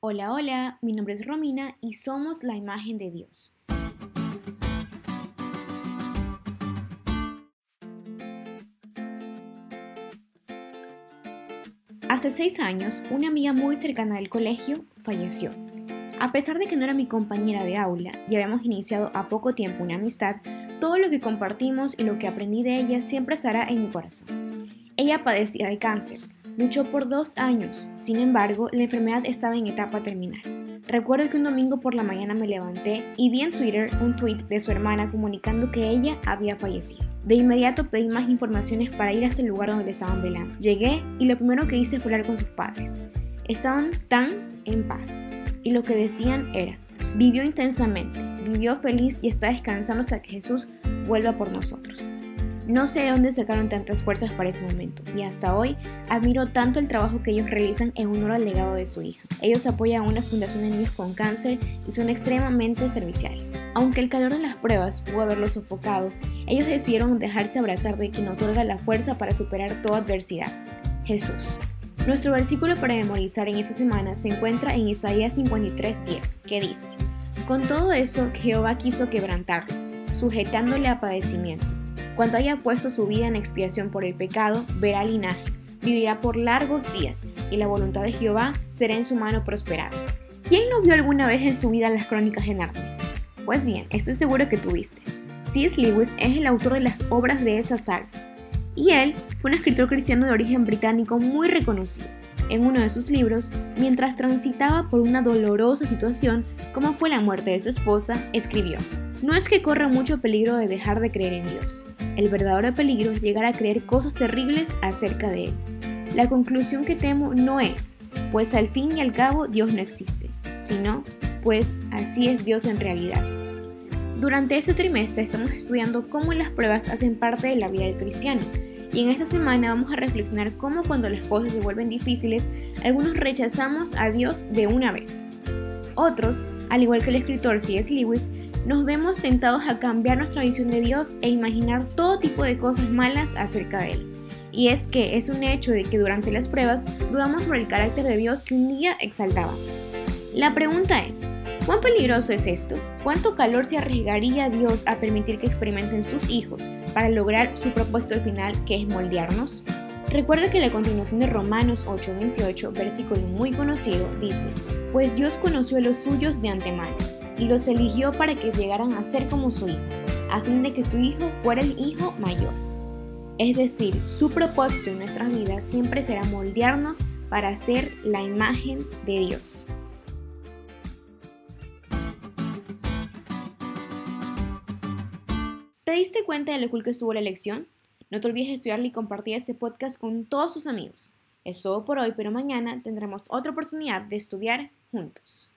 Hola, hola, mi nombre es Romina y somos la imagen de Dios. Hace seis años, una amiga muy cercana del colegio falleció. A pesar de que no era mi compañera de aula y habíamos iniciado a poco tiempo una amistad, todo lo que compartimos y lo que aprendí de ella siempre estará en mi corazón. Ella padecía de cáncer, luchó por dos años, sin embargo, la enfermedad estaba en etapa terminal. Recuerdo que un domingo por la mañana me levanté y vi en Twitter un tweet de su hermana comunicando que ella había fallecido. De inmediato pedí más informaciones para ir hasta el lugar donde le estaban velando. Llegué y lo primero que hice fue hablar con sus padres. Estaban tan en paz y lo que decían era, vivió intensamente, vivió feliz y está descansando hasta que Jesús vuelva por nosotros. No sé de dónde sacaron tantas fuerzas para ese momento y hasta hoy admiro tanto el trabajo que ellos realizan en honor al legado de su hija. Ellos apoyan a una fundación de niños con cáncer y son extremadamente serviciales. Aunque el calor de las pruebas pudo haberlos sofocado, ellos decidieron dejarse abrazar de quien otorga la fuerza para superar toda adversidad, Jesús. Nuestro versículo para memorizar en esta semana se encuentra en Isaías 53:10, que dice, Con todo eso Jehová quiso quebrantarlo, sujetándole a padecimiento cuando haya puesto su vida en expiación por el pecado, verá linaje, vivirá por largos días, y la voluntad de Jehová será en su mano prosperada. ¿Quién no vio alguna vez en su vida las crónicas de Narnia? Pues bien, estoy seguro que tuviste. C.S. Lewis es el autor de las obras de esa saga, y él fue un escritor cristiano de origen británico muy reconocido. En uno de sus libros, mientras transitaba por una dolorosa situación como fue la muerte de su esposa, escribió, No es que corra mucho peligro de dejar de creer en Dios, el verdadero peligro es llegar a creer cosas terribles acerca de Él. La conclusión que temo no es, pues al fin y al cabo Dios no existe, sino, pues así es Dios en realidad. Durante este trimestre estamos estudiando cómo las pruebas hacen parte de la vida del cristiano. Y en esta semana vamos a reflexionar cómo cuando las cosas se vuelven difíciles, algunos rechazamos a Dios de una vez. Otros, al igual que el escritor C.S. Lewis, nos vemos tentados a cambiar nuestra visión de Dios e imaginar todo tipo de cosas malas acerca de Él. Y es que es un hecho de que durante las pruebas dudamos sobre el carácter de Dios que un día exaltábamos. La pregunta es, ¿cuán peligroso es esto? ¿Cuánto calor se arriesgaría Dios a permitir que experimenten sus hijos para lograr su propósito final que es moldearnos? Recuerda que la continuación de Romanos 8:28, versículo muy conocido, dice, Pues Dios conoció a los suyos de antemano y los eligió para que llegaran a ser como su hijo, a fin de que su hijo fuera el hijo mayor. Es decir, su propósito en nuestras vidas siempre será moldearnos para ser la imagen de Dios. ¿Te diste cuenta de lo cool que estuvo la elección? No te olvides de estudiarle y compartir este podcast con todos tus amigos. Es todo por hoy, pero mañana tendremos otra oportunidad de estudiar juntos.